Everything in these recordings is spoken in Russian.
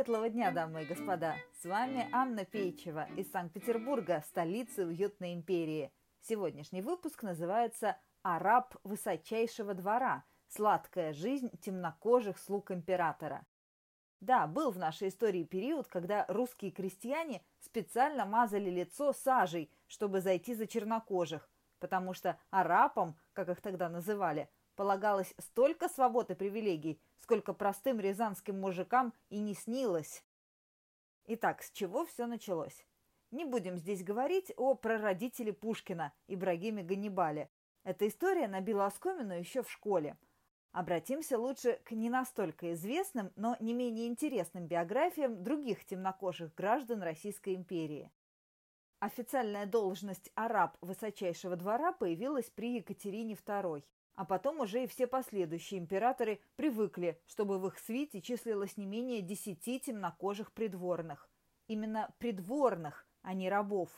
Светлого дня, дамы и господа! С вами Анна Пейчева из Санкт-Петербурга, столицы уютной империи. Сегодняшний выпуск называется «Араб высочайшего двора. Сладкая жизнь темнокожих слуг императора». Да, был в нашей истории период, когда русские крестьяне специально мазали лицо сажей, чтобы зайти за чернокожих, потому что арапам, как их тогда называли, полагалось столько свобод и привилегий, сколько простым рязанским мужикам и не снилось. Итак, с чего все началось? Не будем здесь говорить о прародителе Пушкина, Ибрагиме Ганнибале. Эта история набила оскомину еще в школе – Обратимся лучше к не настолько известным, но не менее интересным биографиям других темнокожих граждан Российской империи. Официальная должность араб высочайшего двора появилась при Екатерине II, а потом уже и все последующие императоры привыкли, чтобы в их свите числилось не менее десяти темнокожих придворных. Именно придворных, а не рабов.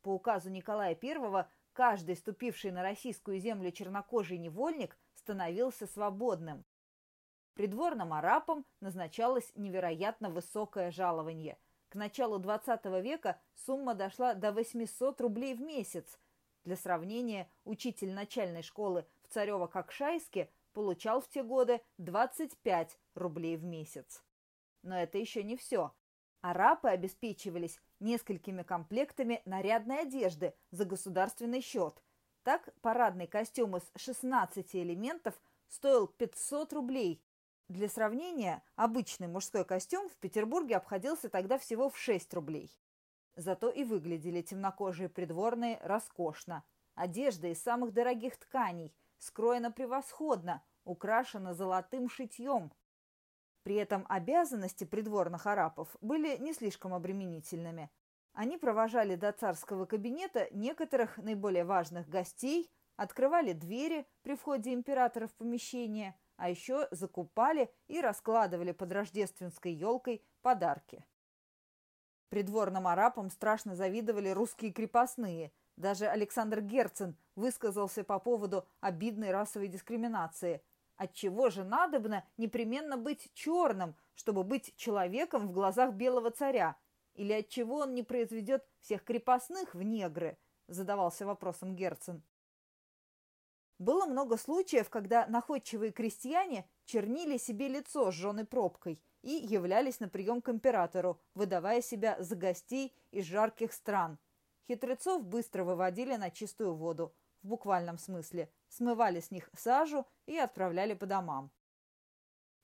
По указу Николая I каждый ступивший на российскую землю чернокожий невольник становился свободным. Придворным арапам назначалось невероятно высокое жалование. К началу XX века сумма дошла до 800 рублей в месяц. Для сравнения, учитель начальной школы в Царево-Кокшайске получал в те годы 25 рублей в месяц. Но это еще не все. Арапы обеспечивались несколькими комплектами нарядной одежды за государственный счет – так, парадный костюм из 16 элементов стоил 500 рублей. Для сравнения, обычный мужской костюм в Петербурге обходился тогда всего в 6 рублей. Зато и выглядели темнокожие придворные роскошно. Одежда из самых дорогих тканей, скроена превосходно, украшена золотым шитьем. При этом обязанности придворных арапов были не слишком обременительными – они провожали до царского кабинета некоторых наиболее важных гостей, открывали двери при входе императора в помещение, а еще закупали и раскладывали под рождественской елкой подарки. Придворным арапам страшно завидовали русские крепостные. Даже Александр Герцен высказался по поводу обидной расовой дискриминации. Отчего же надобно непременно быть черным, чтобы быть человеком в глазах белого царя – или отчего он не произведет всех крепостных в негры? Задавался вопросом Герцен. Было много случаев, когда находчивые крестьяне чернили себе лицо сжженной пробкой и являлись на прием к императору, выдавая себя за гостей из жарких стран. Хитрецов быстро выводили на чистую воду, в буквальном смысле, смывали с них сажу и отправляли по домам.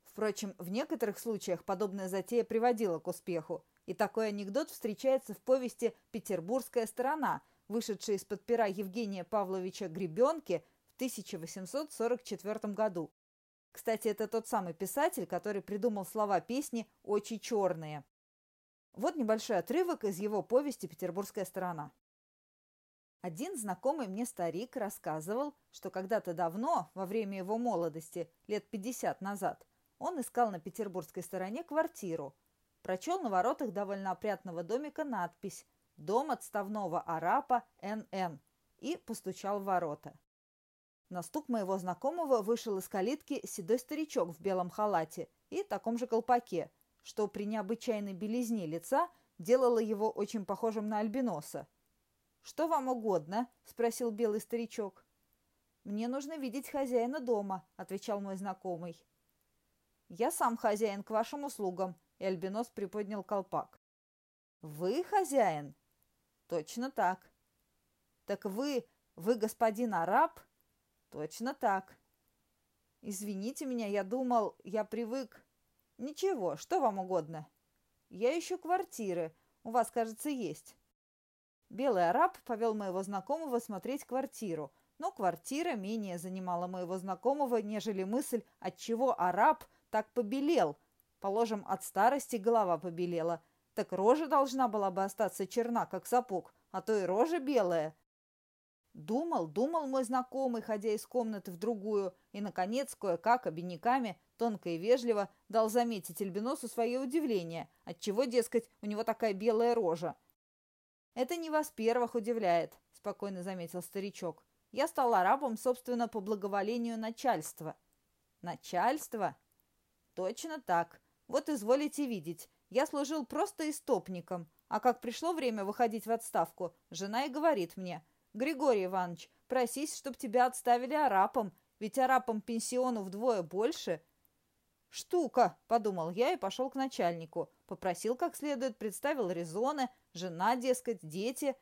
Впрочем, в некоторых случаях подобная затея приводила к успеху. И такой анекдот встречается в повести «Петербургская сторона», вышедшей из-под пера Евгения Павловича Гребенки 1844 году. Кстати, это тот самый писатель, который придумал слова песни «Очи черные». Вот небольшой отрывок из его повести «Петербургская сторона». Один знакомый мне старик рассказывал, что когда-то давно, во время его молодости, лет 50 назад, он искал на петербургской стороне квартиру – прочел на воротах довольно опрятного домика надпись «Дом отставного арапа Н.Н.» и постучал в ворота. На стук моего знакомого вышел из калитки седой старичок в белом халате и таком же колпаке, что при необычайной белизне лица делало его очень похожим на альбиноса. «Что вам угодно?» – спросил белый старичок. «Мне нужно видеть хозяина дома», – отвечал мой знакомый. «Я сам хозяин к вашим услугам», и Альбинос приподнял колпак. «Вы хозяин?» «Точно так». «Так вы... вы господин араб?» «Точно так». «Извините меня, я думал, я привык...» «Ничего, что вам угодно?» «Я ищу квартиры. У вас, кажется, есть». Белый араб повел моего знакомого смотреть квартиру, но квартира менее занимала моего знакомого, нежели мысль, отчего араб так побелел – Положим, от старости голова побелела. Так рожа должна была бы остаться черна, как сапог, а то и рожа белая. Думал, думал мой знакомый, ходя из комнаты в другую, и, наконец, кое-как, обиняками, тонко и вежливо, дал заметить Альбиносу свое удивление, отчего, дескать, у него такая белая рожа. «Это не вас первых удивляет», — спокойно заметил старичок. «Я стал арабом, собственно, по благоволению начальства». «Начальство?» «Точно так. Вот изволите видеть, Я служил просто истопником, а как пришло время выходить в отставку, жена и говорит мне, «Григорий Иванович, просись, чтоб тебя отставили арапом, ведь арапам пенсиону вдвое больше». «Штука», — подумал я и пошел к начальнику. Попросил как следует, представил резоны, жена, дескать, дети.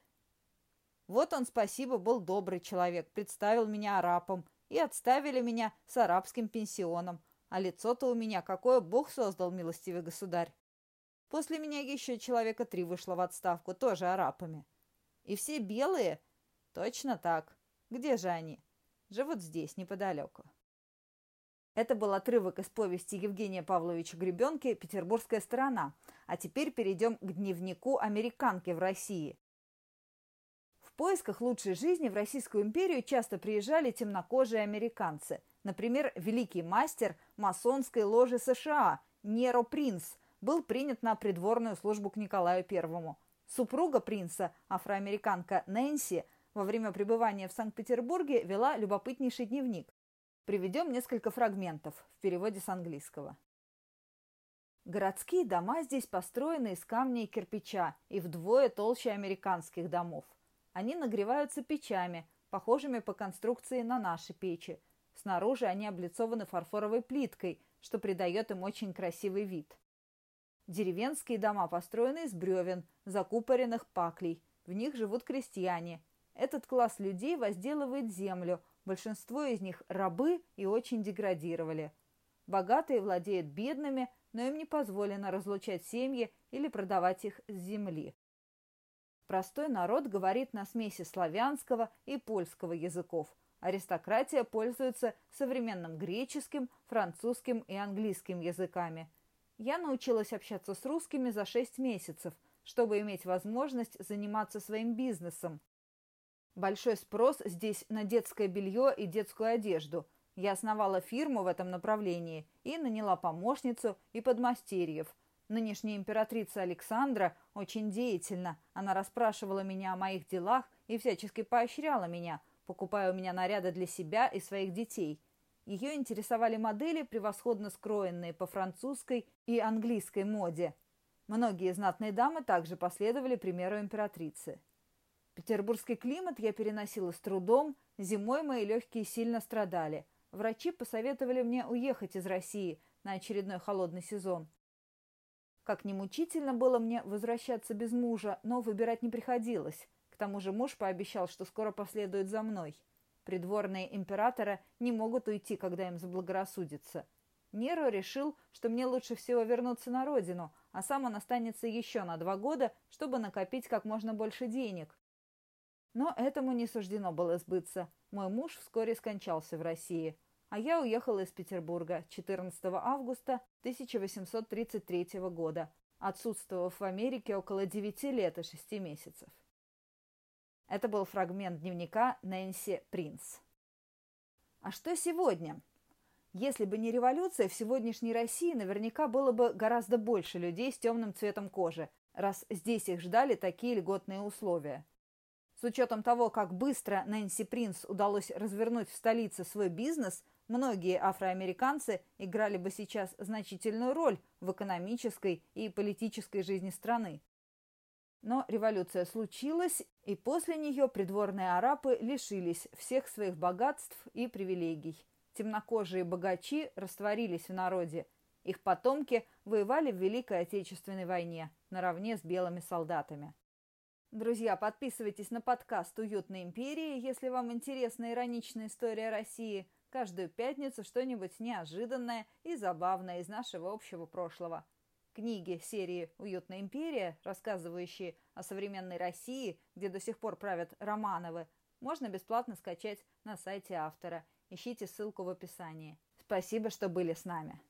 Вот он, спасибо, был добрый человек, представил меня арапом, и отставили меня с арабским пенсионом. А лицо-то у меня какое Бог создал, милостивый государь. После меня еще человека три вышло в отставку, тоже арапами. И все белые? Точно так. Где же они? Живут здесь, неподалеку. Это был отрывок из повести Евгения Павловича Гребенки «Петербургская сторона». А теперь перейдем к дневнику американки в России. В поисках лучшей жизни в Российскую империю часто приезжали темнокожие американцы. Например, великий мастер масонской ложи США Неро Принц был принят на придворную службу к Николаю Первому. Супруга принца, афроамериканка Нэнси, во время пребывания в Санкт-Петербурге вела любопытнейший дневник. Приведем несколько фрагментов в переводе с английского. Городские дома здесь построены из камня и кирпича и вдвое толще американских домов. Они нагреваются печами, похожими по конструкции на наши печи. Снаружи они облицованы фарфоровой плиткой, что придает им очень красивый вид. Деревенские дома построены из бревен, закупоренных паклей. В них живут крестьяне. Этот класс людей возделывает землю – Большинство из них рабы и очень деградировали. Богатые владеют бедными, но им не позволено разлучать семьи или продавать их с земли. Простой народ говорит на смеси славянского и польского языков. Аристократия пользуется современным греческим, французским и английским языками. Я научилась общаться с русскими за 6 месяцев, чтобы иметь возможность заниматься своим бизнесом, Большой спрос здесь на детское белье и детскую одежду. Я основала фирму в этом направлении и наняла помощницу и подмастерьев. Нынешняя императрица Александра очень деятельна. Она расспрашивала меня о моих делах и всячески поощряла меня, покупая у меня наряды для себя и своих детей. Ее интересовали модели, превосходно скроенные по французской и английской моде. Многие знатные дамы также последовали примеру императрицы. Петербургский климат я переносила с трудом, зимой мои легкие сильно страдали. Врачи посоветовали мне уехать из России на очередной холодный сезон. Как ни мучительно было мне возвращаться без мужа, но выбирать не приходилось. К тому же муж пообещал, что скоро последует за мной. Придворные императора не могут уйти, когда им заблагорассудится. Неро решил, что мне лучше всего вернуться на родину, а сам он останется еще на два года, чтобы накопить как можно больше денег. Но этому не суждено было сбыться. Мой муж вскоре скончался в России, а я уехала из Петербурга 14 августа 1833 года, отсутствовав в Америке около 9 лет и 6 месяцев. Это был фрагмент дневника Нэнси Принц. А что сегодня? Если бы не революция, в сегодняшней России наверняка было бы гораздо больше людей с темным цветом кожи, раз здесь их ждали такие льготные условия. С учетом того, как быстро Нэнси Принц удалось развернуть в столице свой бизнес, многие афроамериканцы играли бы сейчас значительную роль в экономической и политической жизни страны. Но революция случилась, и после нее придворные арабы лишились всех своих богатств и привилегий. Темнокожие богачи растворились в народе. Их потомки воевали в Великой Отечественной войне наравне с белыми солдатами. Друзья, подписывайтесь на подкаст «Уютная империя», если вам интересна ироничная история России. Каждую пятницу что-нибудь неожиданное и забавное из нашего общего прошлого. Книги серии «Уютная империя», рассказывающие о современной России, где до сих пор правят Романовы, можно бесплатно скачать на сайте автора. Ищите ссылку в описании. Спасибо, что были с нами.